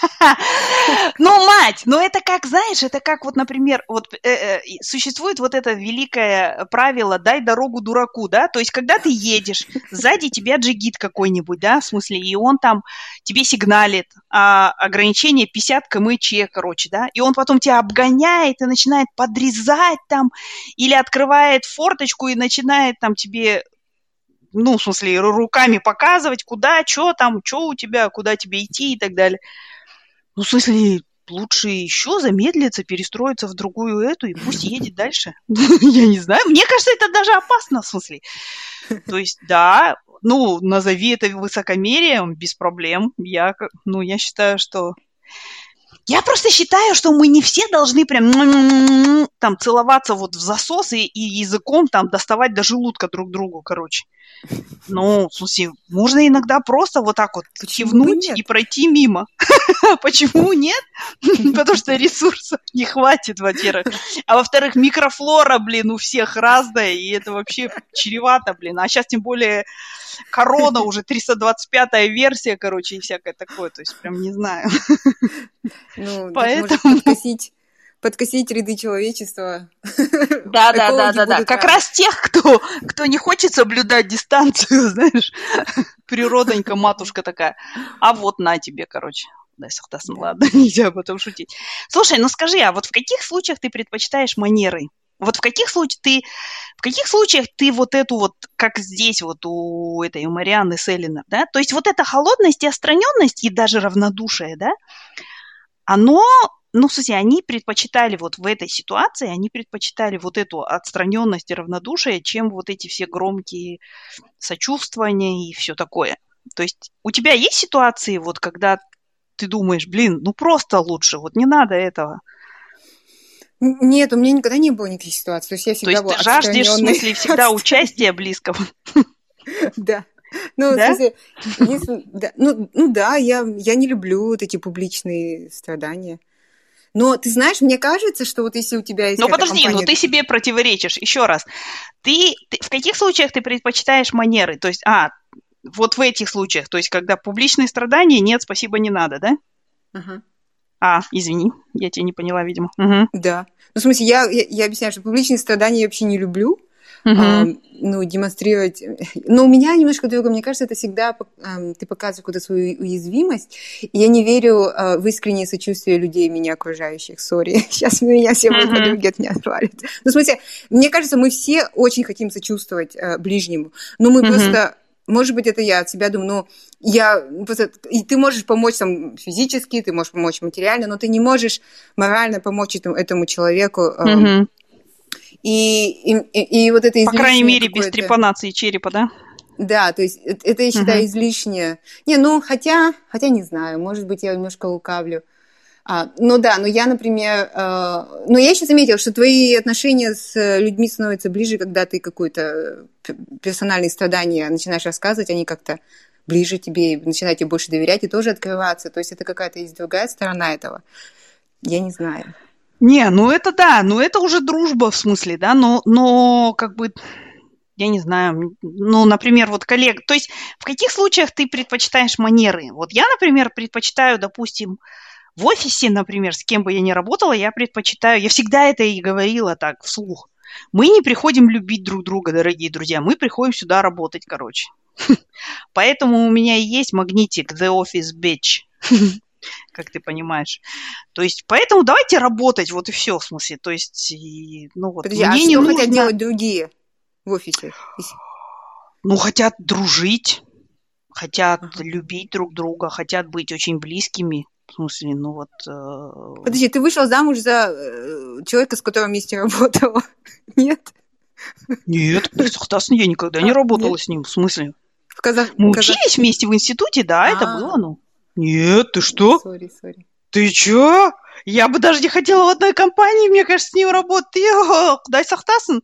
Ну, мать, ну это как, знаешь, это как вот, например, вот э, э, существует вот это великое правило «дай дорогу дураку», да, то есть когда ты едешь, сзади тебя джигит какой-нибудь, да, в смысле, и он там тебе сигналит, а, ограничение 50 км/ч, короче, да, и он потом тебя обгоняет и начинает подрезать там, или открывает форточку и начинает там тебе ну, в смысле, руками показывать, куда, что там, что у тебя, куда тебе идти и так далее. Ну, в смысле, лучше еще замедлиться, перестроиться в другую эту, и пусть едет дальше. Я не знаю. Мне кажется, это даже опасно, в смысле. То есть, да, ну, назови это высокомерием, без проблем. Я, ну, я считаю, что я просто считаю, что мы не все должны прям там целоваться вот в засос и, и языком там доставать до желудка друг другу, короче. Ну, смысле, можно иногда просто вот так вот Почему кивнуть нет? и пройти мимо. Почему нет? Потому что ресурсов не хватит, во-первых. А во-вторых, микрофлора, блин, у всех разная, и это вообще чревато, блин. А сейчас тем более корона уже 325-я версия, короче, и всякое такое. То есть прям не знаю. Ну, Поэтому... подкосить подкосить ряды человечества. Да, да, да, да, да. Как раз тех, кто, кто не хочет соблюдать дистанцию, знаешь, природонька, матушка такая. А вот на тебе, короче. Да, Сахтасом, ладно, нельзя об этом шутить. Слушай, ну скажи, а вот в каких случаях ты предпочитаешь манеры? Вот в каких случаях ты, в каких случаях ты вот эту вот, как здесь вот у этой у Марианны Селлинер, да, то есть вот эта холодность и остраненность и даже равнодушие, да, оно ну, в смысле, они предпочитали вот в этой ситуации, они предпочитали вот эту отстраненность и равнодушие, чем вот эти все громкие сочувствования и все такое. То есть у тебя есть ситуации, вот когда ты думаешь, блин, ну просто лучше, вот не надо этого. Нет, у меня никогда не было никаких ситуаций. То есть я всегда То есть ты жаждешь, в смысле, всегда участия близкого? Да. Ну, да? в смысле, если, да, ну, ну да, я, я не люблю вот эти публичные страдания. Но ты знаешь, мне кажется, что вот если у тебя есть... Ну подожди, компания... ну ты себе противоречишь. Еще раз. Ты, ты в каких случаях ты предпочитаешь манеры? То есть, а, вот в этих случаях, то есть когда публичные страдания, нет, спасибо, не надо, да? Ага. А, извини, я тебя не поняла, видимо. Угу. Да. Ну, в смысле, я, я, я объясняю, что публичные страдания я вообще не люблю а, ну, демонстрировать. Но у меня немножко другое. Мне кажется, это всегда ты показываешь какую-то свою уязвимость. И я не верю а, в искреннее сочувствие людей, меня окружающих. Сори, сейчас меня все мои подруги от меня отвалят. Ну, в смысле, мне кажется, мы все очень хотим сочувствовать а, ближнему. Но мы просто может быть, это я от себя думаю, ну, я, и ты можешь помочь там физически, ты можешь помочь материально, но ты не можешь морально помочь этому, этому человеку. Mm-hmm. И, и, и, и вот это По крайней мере, без трепанации черепа, да? Да, то есть это, я считаю, uh-huh. излишнее. Не, ну, хотя, хотя не знаю, может быть, я немножко лукавлю. А, ну да, но я, например, э, но я еще заметила, что твои отношения с людьми становятся ближе, когда ты какое-то персональные страдания начинаешь рассказывать, они как-то ближе тебе, начинают тебе больше доверять и тоже открываться. То есть это какая-то есть другая сторона этого. Я не знаю. Не, ну это да, ну это уже дружба в смысле, да, но, но как бы, я не знаю, ну, например, вот коллег, то есть в каких случаях ты предпочитаешь манеры? Вот я, например, предпочитаю, допустим, в офисе, например, с кем бы я ни работала, я предпочитаю, я всегда это и говорила так, вслух. Мы не приходим любить друг друга, дорогие друзья, мы приходим сюда работать, короче. Поэтому у меня и есть магнитик The Office Bitch. как ты понимаешь. То есть, поэтому давайте работать, вот и все, в смысле. То есть, и, ну вот, Подожди, мне а не что нужно... хотят делать другие в офисе? Ну, хотят дружить, хотят ага. любить друг друга, хотят быть очень близкими. В смысле, ну вот... Э... Подожди, ты вышел замуж за э, человека, с которым вместе работала? Нет? Нет, Сақтасын я никогда не а, работала с ним. В смысле? В Казах... Мы Казах... учились вместе в институте, да, А-а-а. это а. было, ну. Нет, ты что? Sorry, sorry. Ты чё? Я бы даже не хотела в одной компании, мне кажется, с ним работать. Құдай сақтасын.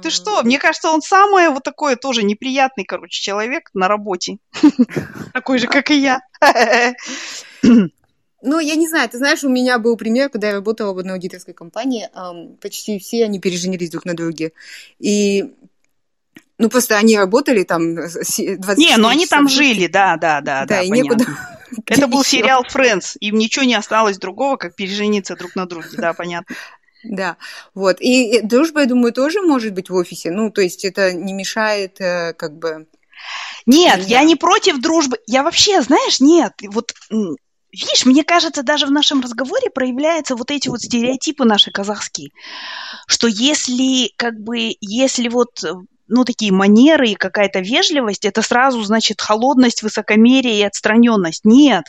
Ты что? Мне кажется, он самый вот такой тоже неприятный, короче, человек на работе. Такой же, как и я. Ну, я не знаю, ты знаешь, у меня был пример, когда я работала в одной аудиторской компании, почти все они переженились друг на друге. И ну, просто они работали там 20 Не, ну они там жили, да, да, да, да, да и понятно. некуда. Это был сериал Friends, им ничего не осталось другого, как пережениться друг на друге, да, понятно. Да, вот. И дружба, я думаю, тоже может быть в офисе. Ну, то есть это не мешает э, как бы... Нет, я не против дружбы. Я вообще, знаешь, нет, вот Видишь, мне кажется, даже в нашем разговоре проявляются вот эти вот стереотипы наши казахские, что если как бы, если вот ну, такие манеры и какая-то вежливость, это сразу, значит, холодность, высокомерие и отстраненность. Нет.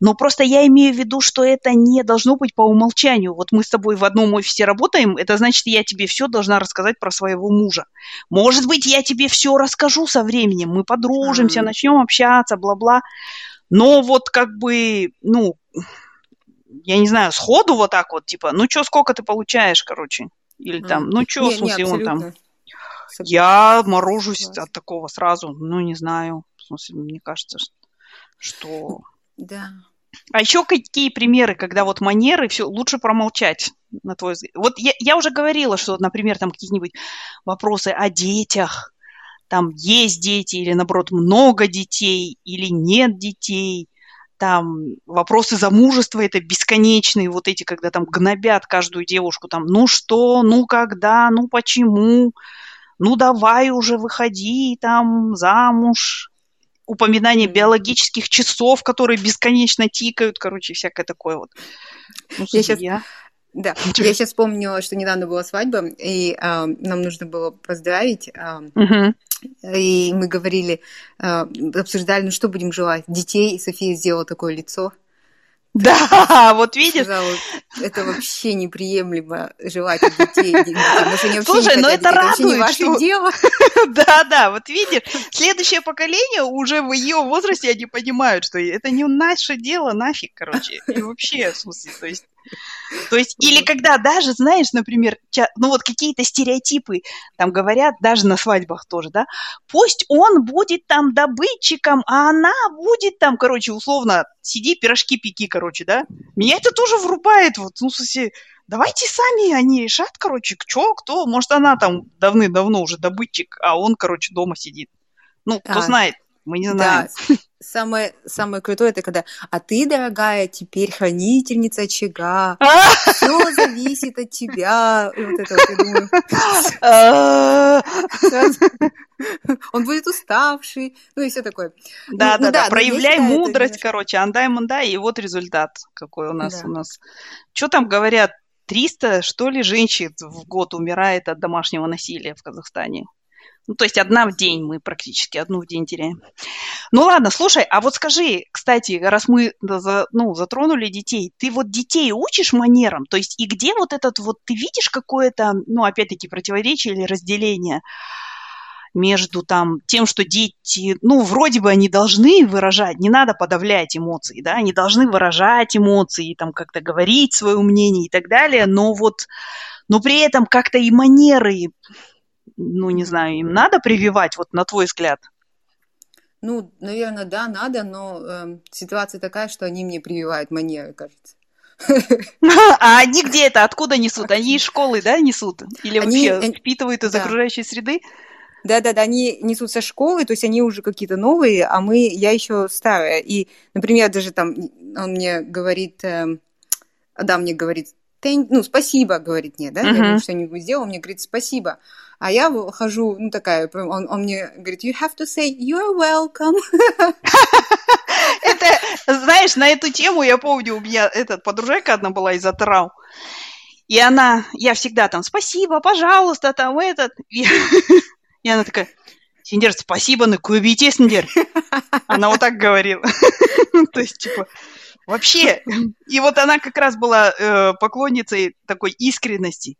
Но просто я имею в виду, что это не должно быть по умолчанию. Вот мы с тобой в одном офисе работаем, это значит, я тебе все должна рассказать про своего мужа. Может быть, я тебе все расскажу со временем, мы подружимся, mm-hmm. начнем общаться, бла-бла. Но вот как бы, ну, я не знаю, сходу вот так вот, типа, ну что, сколько ты получаешь, короче? Или там, ну что, в смысле, он там... Я морожусь от такого сразу, ну, не знаю. В смысле, мне кажется, что... Да. А еще какие примеры, когда вот манеры, все лучше промолчать, на твой взгляд? Вот я, я уже говорила, что, например, там какие-нибудь вопросы о детях, там есть дети или, наоборот, много детей или нет детей, там вопросы замужества это бесконечные, вот эти, когда там гнобят каждую девушку, там, ну что, ну когда, ну почему, ну давай уже выходи там замуж, упоминание биологических часов, которые бесконечно тикают, короче, всякое такое вот. Ну, я сейчас, я... Да, я сейчас вспомнила, что недавно была свадьба, и э, нам нужно было поздравить. Э, угу. И мы говорили, э, обсуждали, ну что будем желать? Детей, и София сделала такое лицо. Да, вот видишь. Сказала, это вообще неприемлемо желать детей. Слушай, но это радует. Это не ваше что... дело. Да, да, вот видишь, следующее поколение уже в ее возрасте они понимают, что это не наше дело нафиг, короче. И вообще, в смысле, то есть то есть, или когда даже, знаешь, например, ну вот какие-то стереотипы там говорят, даже на свадьбах тоже, да, пусть он будет там добытчиком, а она будет там, короче, условно, сиди, пирожки пеки, короче, да. Меня это тоже врубает, вот, ну, в смысле, давайте сами они решат, короче, кто, кто, может, она там давным-давно уже добытчик, а он, короче, дома сидит. Ну, кто а, знает, мы не знаем. Да. Самое, самое крутое это когда, а ты, дорогая, теперь хранительница очага, все зависит от тебя. И вот это вот, я думаю. Он будет уставший, ну и все такое. Да, ну, да, да, проявляй мудрость, короче, андай мандай, и вот результат какой у нас у нас. Что там говорят, 300, что ли, женщин в год умирает от домашнего насилия в Казахстане? Ну, то есть одна в день мы практически, одну в день теряем. Ну ладно, слушай, а вот скажи, кстати, раз мы ну, затронули детей, ты вот детей учишь манерам? То есть и где вот этот вот, ты видишь какое-то, ну, опять-таки, противоречие или разделение между там тем, что дети, ну, вроде бы они должны выражать, не надо подавлять эмоции, да, они должны выражать эмоции, там как-то говорить свое мнение и так далее, но вот, но при этом как-то и манеры ну, не знаю, им надо прививать, вот на твой взгляд? Ну, наверное, да, надо, но э, ситуация такая, что они мне прививают манеры, кажется. А они где это? Откуда несут? Они из школы, да, несут? Или вообще впитывают из окружающей среды? Да, да, да, они несут со школы, то есть они уже какие-то новые, а мы, я еще старая. И, например, даже там он мне говорит, э, да, мне говорит, ну, спасибо, говорит мне, да, uh-huh. я что-нибудь сделал, он мне говорит спасибо. А я хожу, ну, такая, он, он мне говорит, you have to say, you're welcome. Это, знаешь, на эту тему я помню, у меня этот подружайка одна была из Атрау. И она, я всегда там, спасибо, пожалуйста, там этот. И, и она такая, Синдер, спасибо, на кубите, Синдер. Она вот так говорила. То есть, типа, вообще. И вот она как раз была э, поклонницей такой искренности.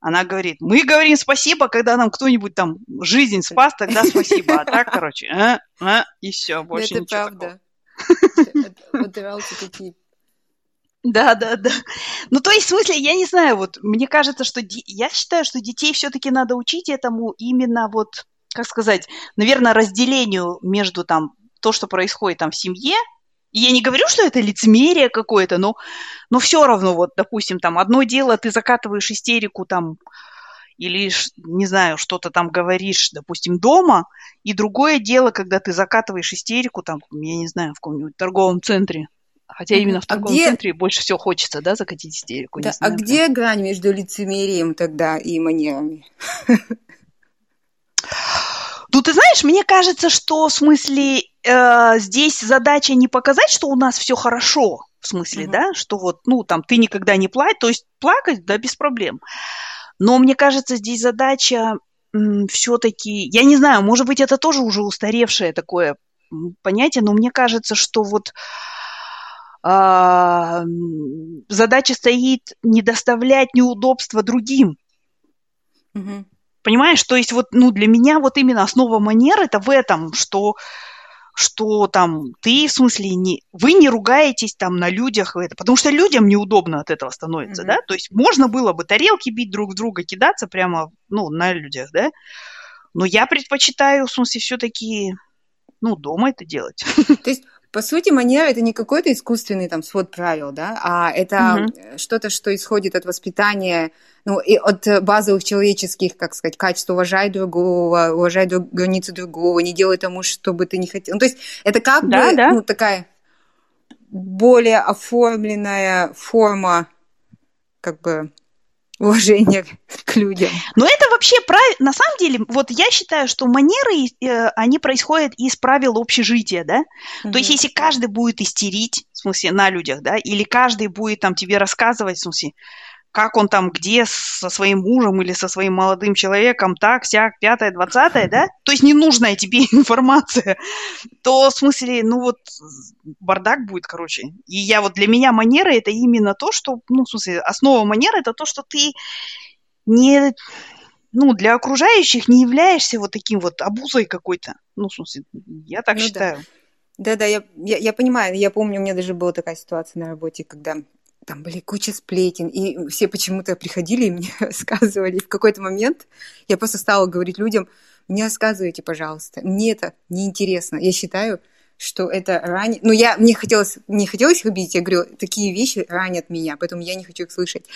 Она говорит, мы говорим спасибо, когда нам кто-нибудь там жизнь спас, тогда спасибо. А так, короче, а, а, и все, больше Это ничего правда. Такие да, да, да. Ну, то есть, в смысле, я не знаю, вот, мне кажется, что я считаю, что детей все-таки надо учить этому именно вот, как сказать, наверное, разделению между там то, что происходит там в семье, и я не говорю, что это лицемерие какое-то, но, но все равно, вот, допустим, там, одно дело, ты закатываешь истерику там, или, не знаю, что-то там говоришь, допустим, дома, и другое дело, когда ты закатываешь истерику там, я не знаю, в каком-нибудь торговом центре. Хотя именно в а торговом а где... центре больше всего хочется, да, закатить истерику. Да, а где грань между лицемерием тогда и манерами? Ну, ты знаешь, мне кажется, что в смысле э, здесь задача не показать, что у нас все хорошо, в смысле, mm-hmm. да, что вот, ну, там, ты никогда не плачь, то есть плакать, да, без проблем. Но мне кажется, здесь задача все-таки, я не знаю, может быть, это тоже уже устаревшее такое понятие, но мне кажется, что вот э, задача стоит не доставлять неудобства другим. Mm-hmm. Понимаешь, то есть вот, ну, для меня вот именно основа манер это в этом, что что там ты, в смысле, не, вы не ругаетесь там на людях, это, потому что людям неудобно от этого становится, mm-hmm. да, то есть можно было бы тарелки бить друг в друга, кидаться прямо, ну, на людях, да, но я предпочитаю, в смысле, все-таки, ну, дома это делать. То есть по сути, манера это не какой-то искусственный там свод правил, да, а это угу. что-то, что исходит от воспитания, ну, и от базовых человеческих, как сказать, качеств, уважай другого, уважай друг, границы другого, не делай тому, что бы ты не хотел. Ну, то есть это как да, бы, да. ну, такая более оформленная форма, как бы, уважение к людям. Но это вообще правильно. На самом деле, вот я считаю, что манеры, э, они происходят из правил общежития, да? Mm-hmm. То есть если каждый будет истерить, в смысле, на людях, да, или каждый будет там тебе рассказывать, в смысле, как он там где со своим мужем или со своим молодым человеком, так, сяк, пятое, двадцатое, да? То есть ненужная тебе информация, то в смысле, ну вот бардак будет, короче. И я вот для меня манера это именно то, что, ну, в смысле, основа манеры это то, что ты не, ну, для окружающих не являешься вот таким вот обузой какой-то. Ну, в смысле, я так ну, считаю. Да. Да, я, я, я понимаю. Я помню, у меня даже была такая ситуация на работе, когда там были куча сплетен, и все почему-то приходили и мне рассказывали. И в какой-то момент я просто стала говорить людям, не рассказывайте, пожалуйста, мне это неинтересно. Я считаю, что это ранит... Ну, я, мне хотелось, не хотелось их обидеть, я говорю, такие вещи ранят меня, поэтому я не хочу их слышать.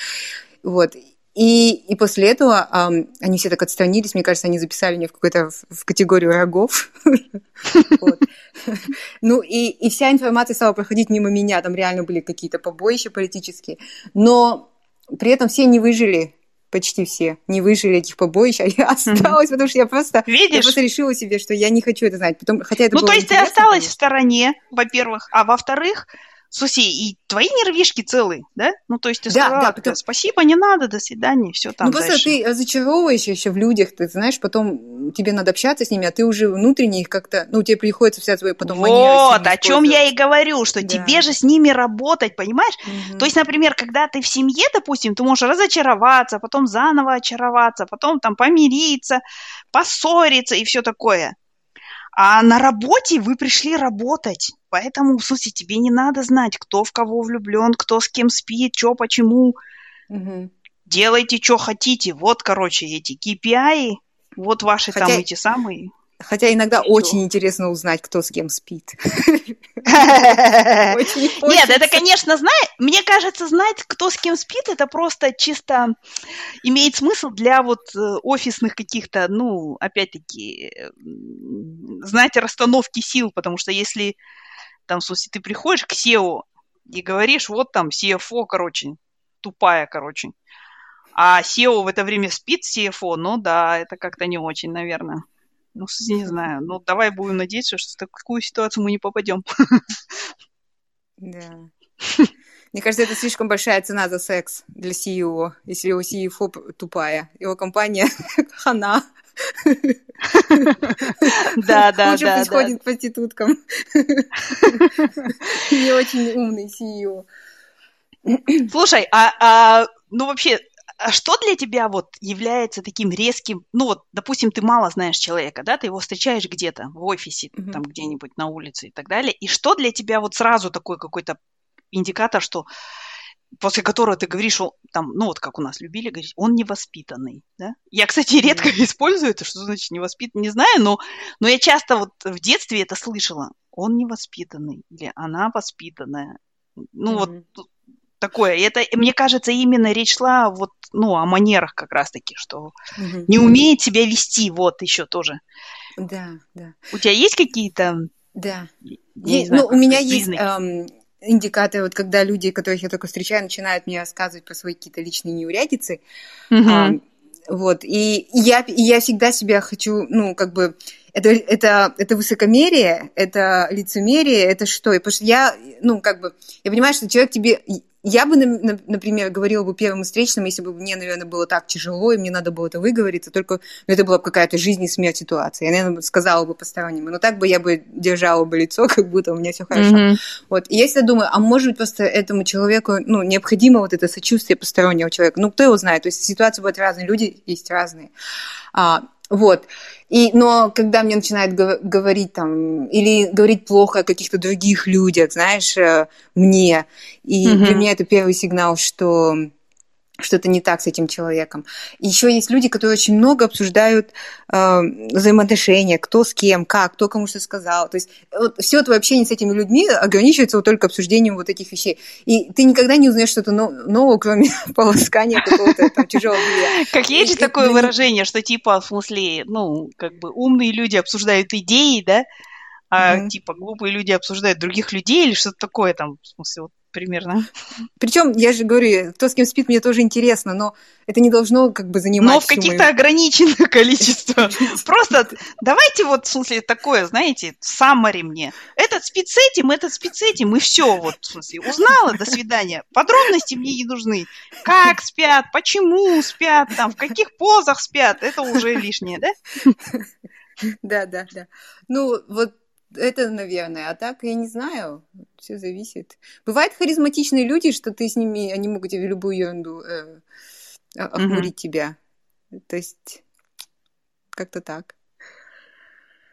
Вот. И, и после этого эм, они все так отстранились, мне кажется, они записали меня в какую-то в, категорию врагов. Ну и, вся информация стала проходить мимо меня, там реально были какие-то побоища политические, но при этом все не выжили, почти все не выжили этих побоищ, а я осталась, потому что я просто, Видишь? я просто решила себе, что я не хочу это знать. Потом, хотя это ну, то есть ты осталась конечно. в стороне, во-первых, а во-вторых, Слушай, и твои нервишки целые, да? Ну, то есть ты да, да, потому... спасибо, не надо, до свидания, все там Ну, просто дальше. ты разочаровываешь еще в людях, ты знаешь, потом тебе надо общаться с ними, а ты уже внутренне их как-то, ну, тебе приходится вся твоя потом Вот, о чем я и говорю, что да. тебе же с ними работать, понимаешь? Угу. То есть, например, когда ты в семье, допустим, ты можешь разочароваться, потом заново очароваться, потом там помириться, поссориться и все такое. А на работе вы пришли работать. Поэтому, в смысле, тебе не надо знать, кто в кого влюблен, кто с кем спит, что, почему. Угу. Делайте, что хотите. Вот, короче, эти KPI, вот ваши Хотя... там эти самые. Хотя иногда Ничего. очень интересно узнать, кто с кем спит. Нет, это, конечно, знать. Мне кажется, знать, кто с кем спит, это просто чисто имеет смысл для вот э, офисных каких-то, ну, опять-таки, знать расстановки сил, потому что если там, в смысле, ты приходишь к SEO и говоришь, вот там CFO, короче, тупая, короче, а SEO в это время спит CFO, ну да, это как-то не очень, наверное. Ну, не знаю. Ну, давай будем надеяться, что в такую ситуацию мы не попадем. Да. Мне кажется, это слишком большая цена за секс для CEO, если его CEO тупая. Его компания хана. Да, да, Лучше да. пусть ходит проституткам. Не очень умный CEO. Слушай, а, а ну вообще, а что для тебя вот является таким резким, ну вот, допустим, ты мало знаешь человека, да, ты его встречаешь где-то в офисе, mm-hmm. там где-нибудь на улице и так далее, и что для тебя вот сразу такой какой-то индикатор, что после которого ты говоришь, он, там, ну вот как у нас любили говорить, он невоспитанный, да? Я, кстати, редко mm-hmm. использую это, что значит невоспитанный, не знаю, но, но я часто вот в детстве это слышала. Он невоспитанный или она воспитанная. Ну mm-hmm. вот такое. И это, мне кажется, именно речь шла вот, ну, о манерах как раз-таки, что mm-hmm. не умеет себя вести, вот еще тоже. Да, да. У тебя есть какие-то... Да. Есть, знаю, ну, у меня есть эм, индикаторы, вот когда люди, которых я только встречаю, начинают мне рассказывать про свои какие-то личные неурядицы. Mm-hmm. Эм, вот, и я, и я всегда себя хочу, ну, как бы, это, это, это высокомерие, это лицемерие, это что? И потому что я, ну, как бы, я понимаю, что человек тебе я бы, например, говорила бы первым встречным, если бы мне, наверное, было так тяжело, и мне надо было это выговориться, только ну, это была какая-то жизнь и смерть ситуация. Я, наверное, сказала бы посторонним. Но так бы я бы держала бы лицо, как будто у меня все хорошо. Mm-hmm. Вот. И я всегда думаю, а может быть, просто этому человеку ну, необходимо вот это сочувствие постороннего человека. Ну, кто его знает? То есть ситуации бывают разные, люди есть разные. А, вот. И, но когда мне начинают говорить там, или говорить плохо о каких-то других людях, знаешь, э, мне, и mm-hmm. для меня это первый сигнал, что что-то не так с этим человеком. Еще есть люди, которые очень много обсуждают э, взаимоотношения, кто с кем, как, кто кому что сказал. То есть вот, все твое общение с этими людьми ограничивается вот только обсуждением вот этих вещей. И ты никогда не узнаешь что-то нового, кроме полоскания какого-то там чужого белья. Как есть же такое выражение, что типа, в смысле, ну, как бы умные люди обсуждают идеи, да, а типа глупые люди обсуждают других людей или что-то такое там, в смысле, вот примерно. Причем, я же говорю, кто с кем спит, мне тоже интересно, но это не должно как бы занимать... Но в каких-то мою... ограниченных количествах. Просто давайте вот, в смысле, такое, знаете, саммари мне. Этот спит с этим, этот спит с этим, и все, вот, в смысле, узнала, до свидания. Подробности мне не нужны. Как спят, почему спят, там, в каких позах спят, это уже лишнее, да? Да, да, да. Ну, вот это, наверное. А так я не знаю. Все зависит. Бывают харизматичные люди, что ты с ними, они могут тебе любую ерунду э, а, охмурить угу. тебя. То есть как-то так.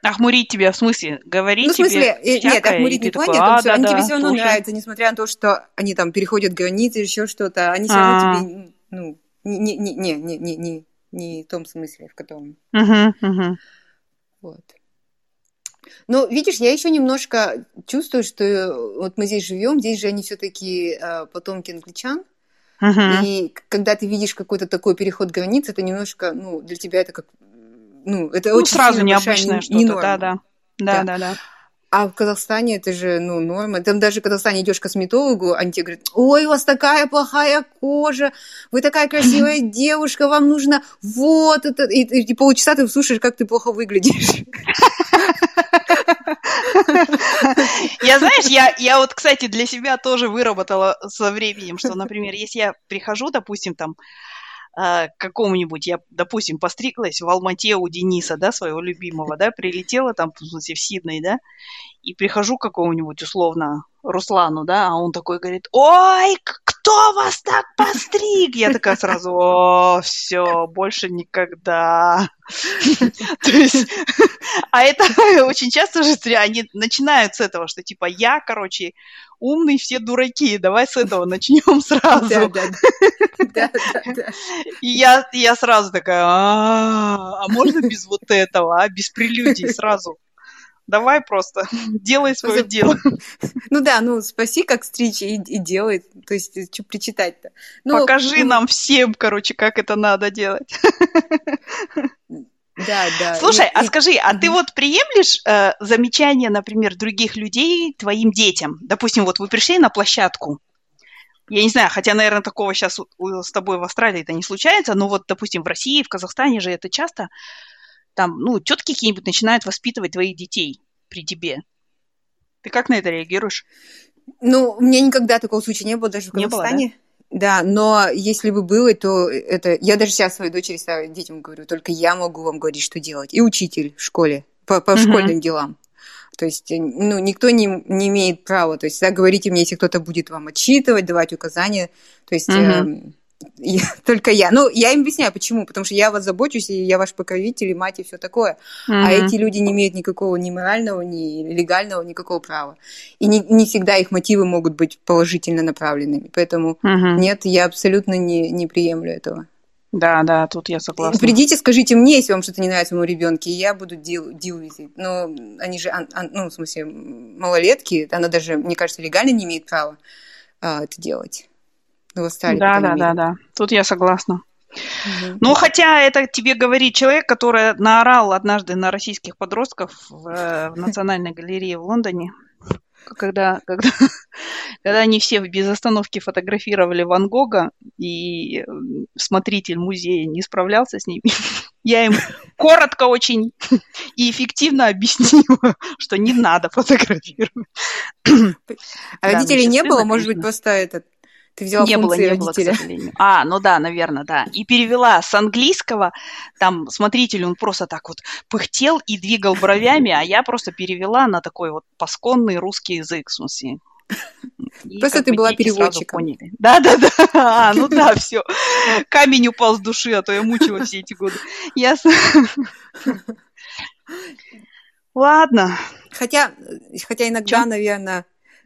Охмурить тебя, в смысле, говорить Ну, в смысле, тебе э, всякое, нет, охмурить не такой, понятно, а, да, они да, тебе все равно слушай. нравятся, несмотря на то, что они там переходят границы, еще что-то, они все равно а. тебе, ну, не, не, не, не, не, не, не в том смысле, в котором. Угу, угу. Вот. Но видишь, я еще немножко чувствую, что э, вот мы здесь живем, здесь же они все-таки э, потомки англичан. Uh-huh. И когда ты видишь какой-то такой переход границ, это немножко, ну, для тебя это как, ну, это ну, очень сразу необычное что-то, не да, да, да, да, да. А в Казахстане это же, ну, норма. Там даже в Казахстане идешь к косметологу, они тебе говорят, ой, у вас такая плохая кожа, вы такая красивая девушка, вам нужно вот это. И, и, и полчаса ты слушаешь, как ты плохо выглядишь. Я, знаешь, я, я вот, кстати, для себя тоже выработала со временем, что, например, если я прихожу, допустим, там, к какому-нибудь, я, допустим, постриглась в Алмате у Дениса, да, своего любимого, да, прилетела там, в смысле, в Сидней, да, и прихожу к какому-нибудь, условно, Руслану, да, а он такой говорит, ой, кто вас так постриг? Я такая сразу, о, все, больше никогда. То есть, а это очень часто же они начинают с этого, что типа я, короче, умный, все дураки, давай с этого начнем сразу. Да, да, да. И я, я сразу такая, а, а можно без вот этого, а без прелюдий сразу? Давай просто делай свое дело. Ну да, ну спаси как стричь и, и делай. То есть что причитать-то? Ну, Покажи ну... нам всем, короче, как это надо делать. Да, да. Слушай, и, а и... скажи, а ты вот приемлешь э, замечания, например, других людей твоим детям? Допустим, вот вы пришли на площадку, я не знаю, хотя, наверное, такого сейчас с тобой в Австралии это не случается, но вот, допустим, в России, в Казахстане же это часто там, ну, тетки какие-нибудь начинают воспитывать твоих детей при тебе. Ты как на это реагируешь? Ну, у меня никогда такого случая не было, даже в Казахстане. Не было, да? Да, но если бы было, то это... Я даже сейчас своей дочери, своим детям говорю, только я могу вам говорить, что делать. И учитель в школе, по, по uh-huh. школьным делам. То есть, ну, никто не, не имеет права. То есть, всегда говорите мне, если кто-то будет вам отчитывать, давать указания. То есть, uh-huh. э, я, только я. Ну, я им объясняю, почему. Потому что я вас забочусь, и я ваш покровитель, и мать, и все такое. Mm-hmm. А эти люди не имеют никакого ни морального, ни легального, никакого права. И не, не всегда их мотивы могут быть положительно направленными. Поэтому mm-hmm. нет, я абсолютно не, не приемлю этого. Да, да, тут я согласна. Придите, скажите мне, если вам что-то не нравится моему ребенке, и я буду дел, with Но они же, ну, в смысле, малолетки, она даже, мне кажется, легально не имеет права а, это делать в Австралии. Да, да, да, да. Тут я согласна. Угу. Ну, хотя это тебе говорит человек, который наорал однажды на российских подростков в, э, в Национальной галерее в Лондоне, когда, когда, когда они все без остановки фотографировали Ван Гога, и смотритель музея не справлялся с ними. Я им коротко очень и эффективно объяснила, что не надо фотографировать. А родителей не было? Может быть, просто этот ты взяла не было, не родителя. было, к сожалению. А, ну да, наверное, да. И перевела с английского, там смотритель, он просто так вот пыхтел и двигал бровями, а я просто перевела на такой вот посконный русский язык, в смысле. И Просто ты была переводчиком. Да, да, да. А, ну да, все. Камень упал с души, а то я мучила все эти годы. Ясно. Ладно. Хотя, хотя иногда, Чё? наверное,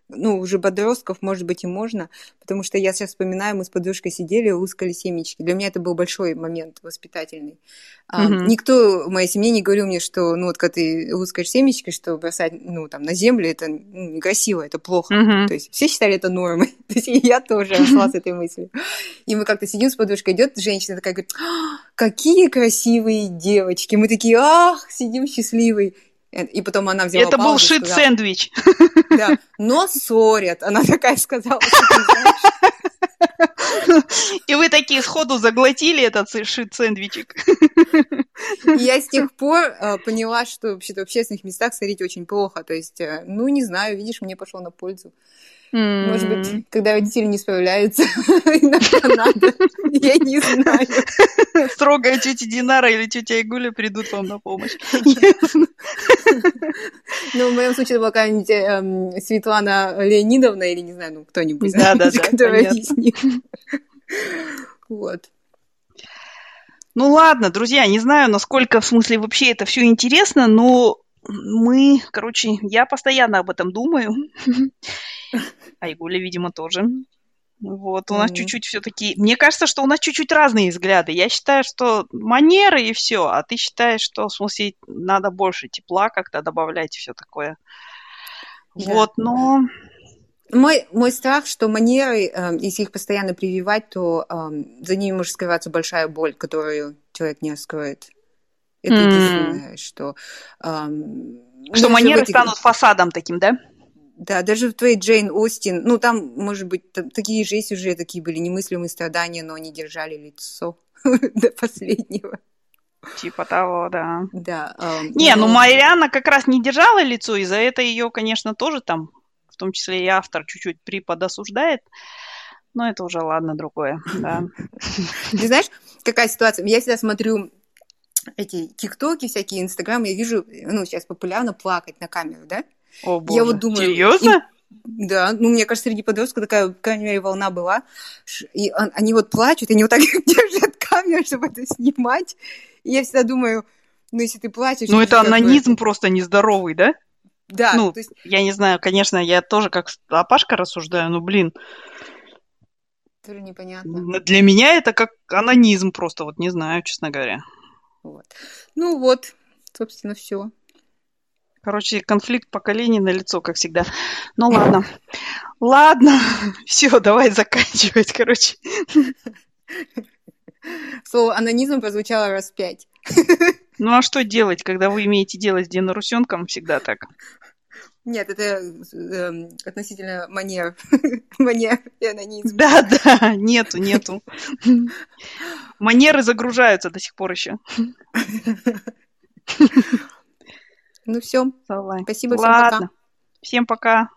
ну, уже подростков, может быть, и можно, потому что я сейчас вспоминаю, мы с подружкой сидели, лускали семечки. Для меня это был большой момент воспитательный. Mm-hmm. Никто в моей семье не говорил мне, что, ну, вот когда ты лускаешь семечки, что бросать, ну, там, на землю, это ну, некрасиво, это плохо. Mm-hmm. То есть все считали это нормой. То есть я тоже росла с этой мыслью. И мы как-то сидим с подружкой, идет женщина такая, говорит, «А, какие красивые девочки. Мы такие, ах, сидим счастливые. И потом она взяла Это был шит-сэндвич. Да, но ссорят. Она такая сказала, И вы такие сходу заглотили этот шит-сэндвичик. Я с тех пор э, поняла, что вообще-то в общественных местах ссорить очень плохо. То есть, э, ну, не знаю, видишь, мне пошло на пользу. Mm. Может быть, когда родители не справляются, иногда надо. Я не знаю. Строгая тетя Динара или тетя Игуля придут вам на помощь. Ну, в моем случае это была какая-нибудь эм, Светлана Леонидовна или, не знаю, ну, кто-нибудь, которая объяснит. Вот. Ну ладно, друзья, не знаю, насколько в смысле вообще это все интересно, но мы, короче, я постоянно об этом думаю. А Игуля, видимо, тоже. Вот, у нас чуть-чуть все-таки... Мне кажется, что у нас чуть-чуть разные взгляды. Я считаю, что манеры и все, а ты считаешь, что, в смысле, надо больше тепла как-то добавлять и все такое. Yeah. Вот, но... Мой, мой страх, что манеры, э, если их постоянно прививать, то э, за ними может скрываться большая боль, которую человек не раскроет. Это mm. единственное, что... Э, что манеры этих... станут фасадом таким, да? Да, даже в твоей Джейн Остин, ну там, может быть, там, такие же есть уже такие были немыслимые страдания, но они держали лицо до последнего. Типа того, да. Да. Um, не, но... ну Марианна как раз не держала лицо, и за это ее, конечно, тоже там, в том числе и автор, чуть-чуть преподосуждает. Но это уже, ладно, другое, да. Ты знаешь, какая ситуация? Я всегда смотрю эти тиктоки, всякие инстаграмы, я вижу, ну, сейчас популярно плакать на камеру, да? О, боже. Я вот думаю... Серьезно? Им... Да, ну, мне кажется, среди подростков такая, по крайней мере, волна была. И они вот плачут, они вот так держат камеру, чтобы это снимать. И я всегда думаю, ну, если ты плачешь... Ну, это анонизм это... просто нездоровый, да? Да. Ну, то есть... я не знаю, конечно, я тоже как Апашка рассуждаю, но, блин... Тоже непонятно. Для меня это как анонизм просто, вот не знаю, честно говоря. Вот. Ну вот, собственно, все. Короче, конфликт поколений на лицо, как всегда. Ну ладно. Ладно. Все, давай заканчивать, короче. Слово анонизм прозвучало раз пять. Ну а что делать, когда вы имеете дело с Диной Русенком? Всегда так. Нет, это э, относительно манер. манер и анонизм. Да, да, нету, нету. Манеры загружаются до сих пор еще. Ну все. Давай. Спасибо, Ладно. всем пока. Всем пока.